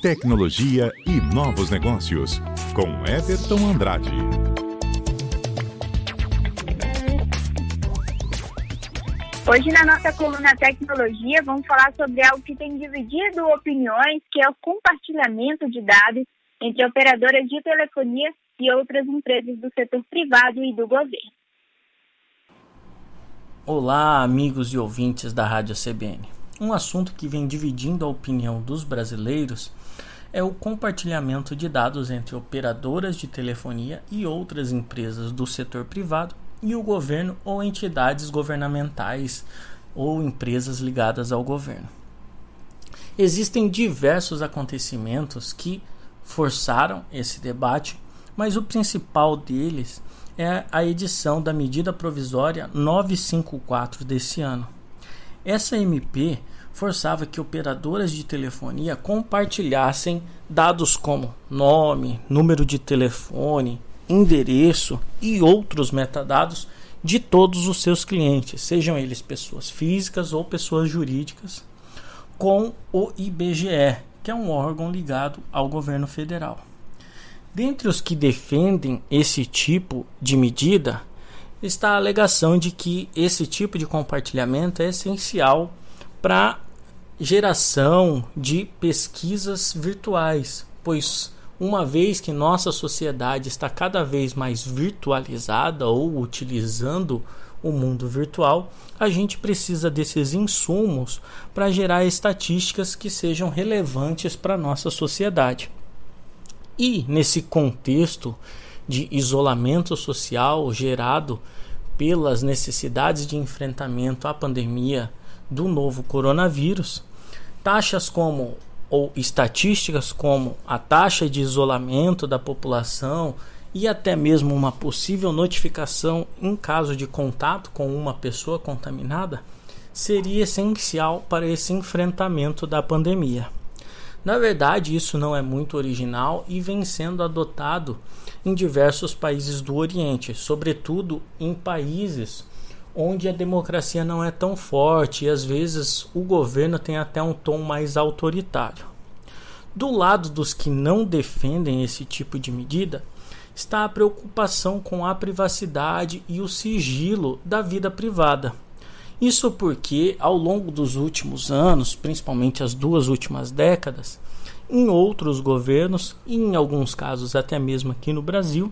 Tecnologia e novos negócios, com Everton Andrade. Hoje, na nossa coluna Tecnologia, vamos falar sobre algo que tem dividido opiniões, que é o compartilhamento de dados entre operadoras de telefonia e outras empresas do setor privado e do governo. Olá, amigos e ouvintes da Rádio CBN. Um assunto que vem dividindo a opinião dos brasileiros é o compartilhamento de dados entre operadoras de telefonia e outras empresas do setor privado e o governo ou entidades governamentais ou empresas ligadas ao governo. Existem diversos acontecimentos que forçaram esse debate, mas o principal deles é a edição da medida provisória 954 desse ano. Essa MP forçava que operadoras de telefonia compartilhassem dados como nome, número de telefone, endereço e outros metadados de todos os seus clientes, sejam eles pessoas físicas ou pessoas jurídicas, com o IBGE, que é um órgão ligado ao governo federal. Dentre os que defendem esse tipo de medida, está a alegação de que esse tipo de compartilhamento é essencial para geração de pesquisas virtuais, pois uma vez que nossa sociedade está cada vez mais virtualizada ou utilizando o mundo virtual, a gente precisa desses insumos para gerar estatísticas que sejam relevantes para nossa sociedade. E nesse contexto de isolamento social gerado pelas necessidades de enfrentamento à pandemia do novo coronavírus, taxas como ou estatísticas como a taxa de isolamento da população e até mesmo uma possível notificação em caso de contato com uma pessoa contaminada seria essencial para esse enfrentamento da pandemia. Na verdade, isso não é muito original e vem sendo adotado em diversos países do Oriente, sobretudo em países onde a democracia não é tão forte e às vezes o governo tem até um tom mais autoritário. Do lado dos que não defendem esse tipo de medida, está a preocupação com a privacidade e o sigilo da vida privada. Isso porque, ao longo dos últimos anos, principalmente as duas últimas décadas, em outros governos e em alguns casos até mesmo aqui no Brasil,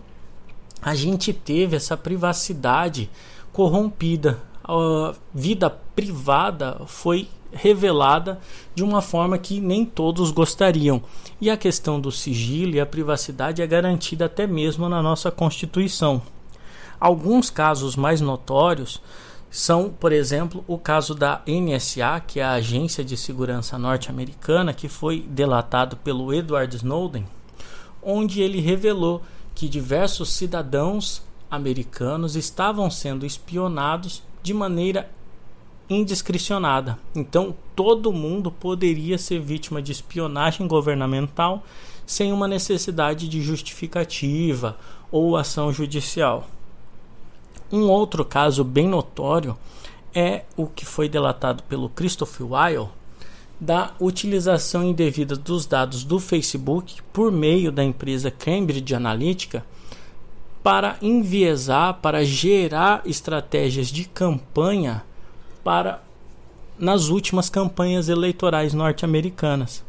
a gente teve essa privacidade corrompida. A vida privada foi revelada de uma forma que nem todos gostariam. E a questão do sigilo e a privacidade é garantida até mesmo na nossa Constituição. Alguns casos mais notórios são, por exemplo, o caso da NSA, que é a agência de segurança norte-americana, que foi delatado pelo Edward Snowden, onde ele revelou que diversos cidadãos americanos estavam sendo espionados de maneira indiscricionada. Então, todo mundo poderia ser vítima de espionagem governamental sem uma necessidade de justificativa ou ação judicial. Um outro caso bem notório é o que foi delatado pelo Christopher Weil da utilização indevida dos dados do Facebook por meio da empresa Cambridge Analytica para enviesar, para gerar estratégias de campanha para nas últimas campanhas eleitorais norte-americanas.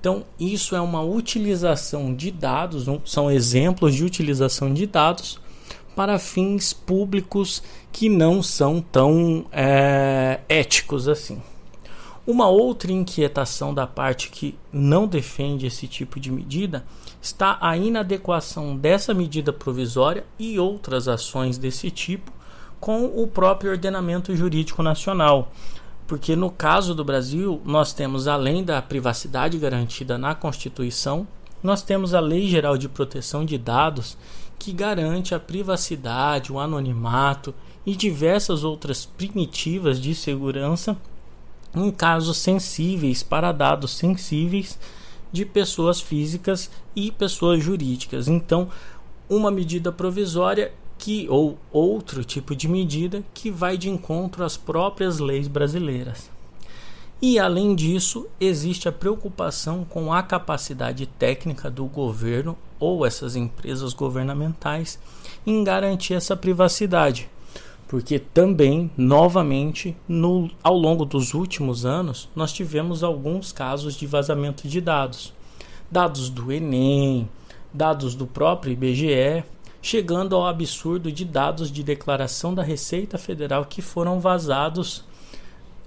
Então, isso é uma utilização de dados, são exemplos de utilização de dados para fins públicos que não são tão é, éticos assim. Uma outra inquietação da parte que não defende esse tipo de medida está a inadequação dessa medida provisória e outras ações desse tipo com o próprio ordenamento jurídico nacional. Porque no caso do Brasil, nós temos além da privacidade garantida na Constituição, nós temos a Lei Geral de Proteção de Dados, que garante a privacidade, o anonimato e diversas outras primitivas de segurança em casos sensíveis para dados sensíveis de pessoas físicas e pessoas jurídicas. Então, uma medida provisória que ou outro tipo de medida que vai de encontro às próprias leis brasileiras. E além disso, existe a preocupação com a capacidade técnica do governo ou essas empresas governamentais em garantir essa privacidade. Porque também, novamente, no, ao longo dos últimos anos, nós tivemos alguns casos de vazamento de dados. Dados do Enem, dados do próprio IBGE, chegando ao absurdo de dados de declaração da Receita Federal que foram vazados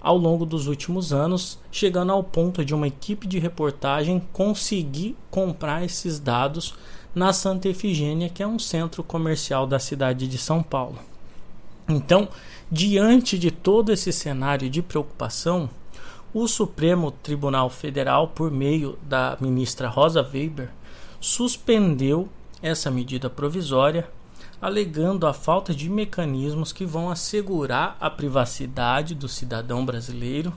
ao longo dos últimos anos, chegando ao ponto de uma equipe de reportagem conseguir comprar esses dados na Santa Efigênia, que é um centro comercial da cidade de São Paulo. Então, diante de todo esse cenário de preocupação, o Supremo Tribunal Federal, por meio da ministra Rosa Weber, suspendeu essa medida provisória, alegando a falta de mecanismos que vão assegurar a privacidade do cidadão brasileiro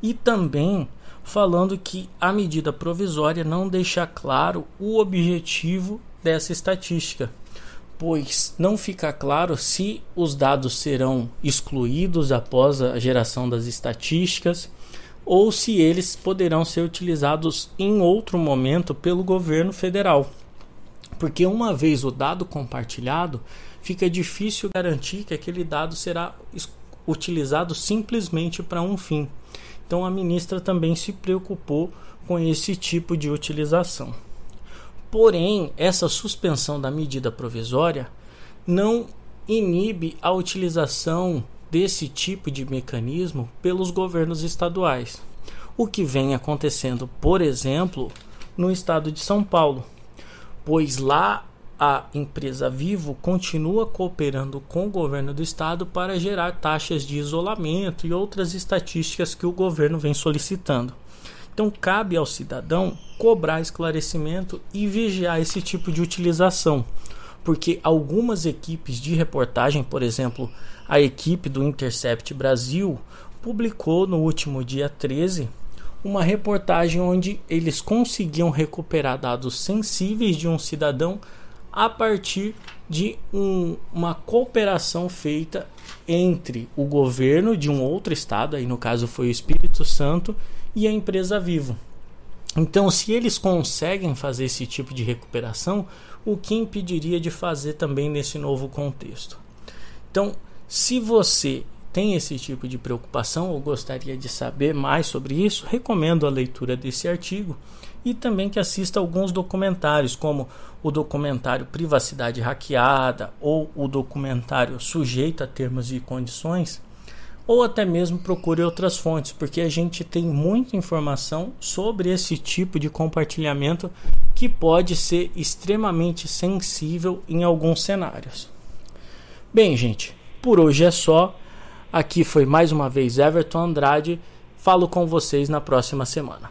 e também falando que a medida provisória não deixa claro o objetivo dessa estatística, pois não fica claro se os dados serão excluídos após a geração das estatísticas ou se eles poderão ser utilizados em outro momento pelo governo federal. Porque uma vez o dado compartilhado, fica difícil garantir que aquele dado será utilizado simplesmente para um fim. Então a ministra também se preocupou com esse tipo de utilização. Porém, essa suspensão da medida provisória não inibe a utilização desse tipo de mecanismo pelos governos estaduais. O que vem acontecendo, por exemplo, no estado de São Paulo, pois lá a empresa Vivo continua cooperando com o governo do estado para gerar taxas de isolamento e outras estatísticas que o governo vem solicitando. Então, cabe ao cidadão cobrar esclarecimento e vigiar esse tipo de utilização, porque algumas equipes de reportagem, por exemplo, a equipe do Intercept Brasil, publicou no último dia 13 uma reportagem onde eles conseguiam recuperar dados sensíveis de um cidadão a partir de um, uma cooperação feita entre o governo de um outro estado, aí no caso foi o Espírito Santo, e a empresa Vivo. Então, se eles conseguem fazer esse tipo de recuperação, o que impediria de fazer também nesse novo contexto? Então, se você tem esse tipo de preocupação ou gostaria de saber mais sobre isso, recomendo a leitura desse artigo e também que assista alguns documentários, como o documentário Privacidade Hackeada ou o documentário Sujeito a Termos e Condições, ou até mesmo procure outras fontes, porque a gente tem muita informação sobre esse tipo de compartilhamento que pode ser extremamente sensível em alguns cenários. Bem, gente, por hoje é só. Aqui foi mais uma vez Everton Andrade. Falo com vocês na próxima semana.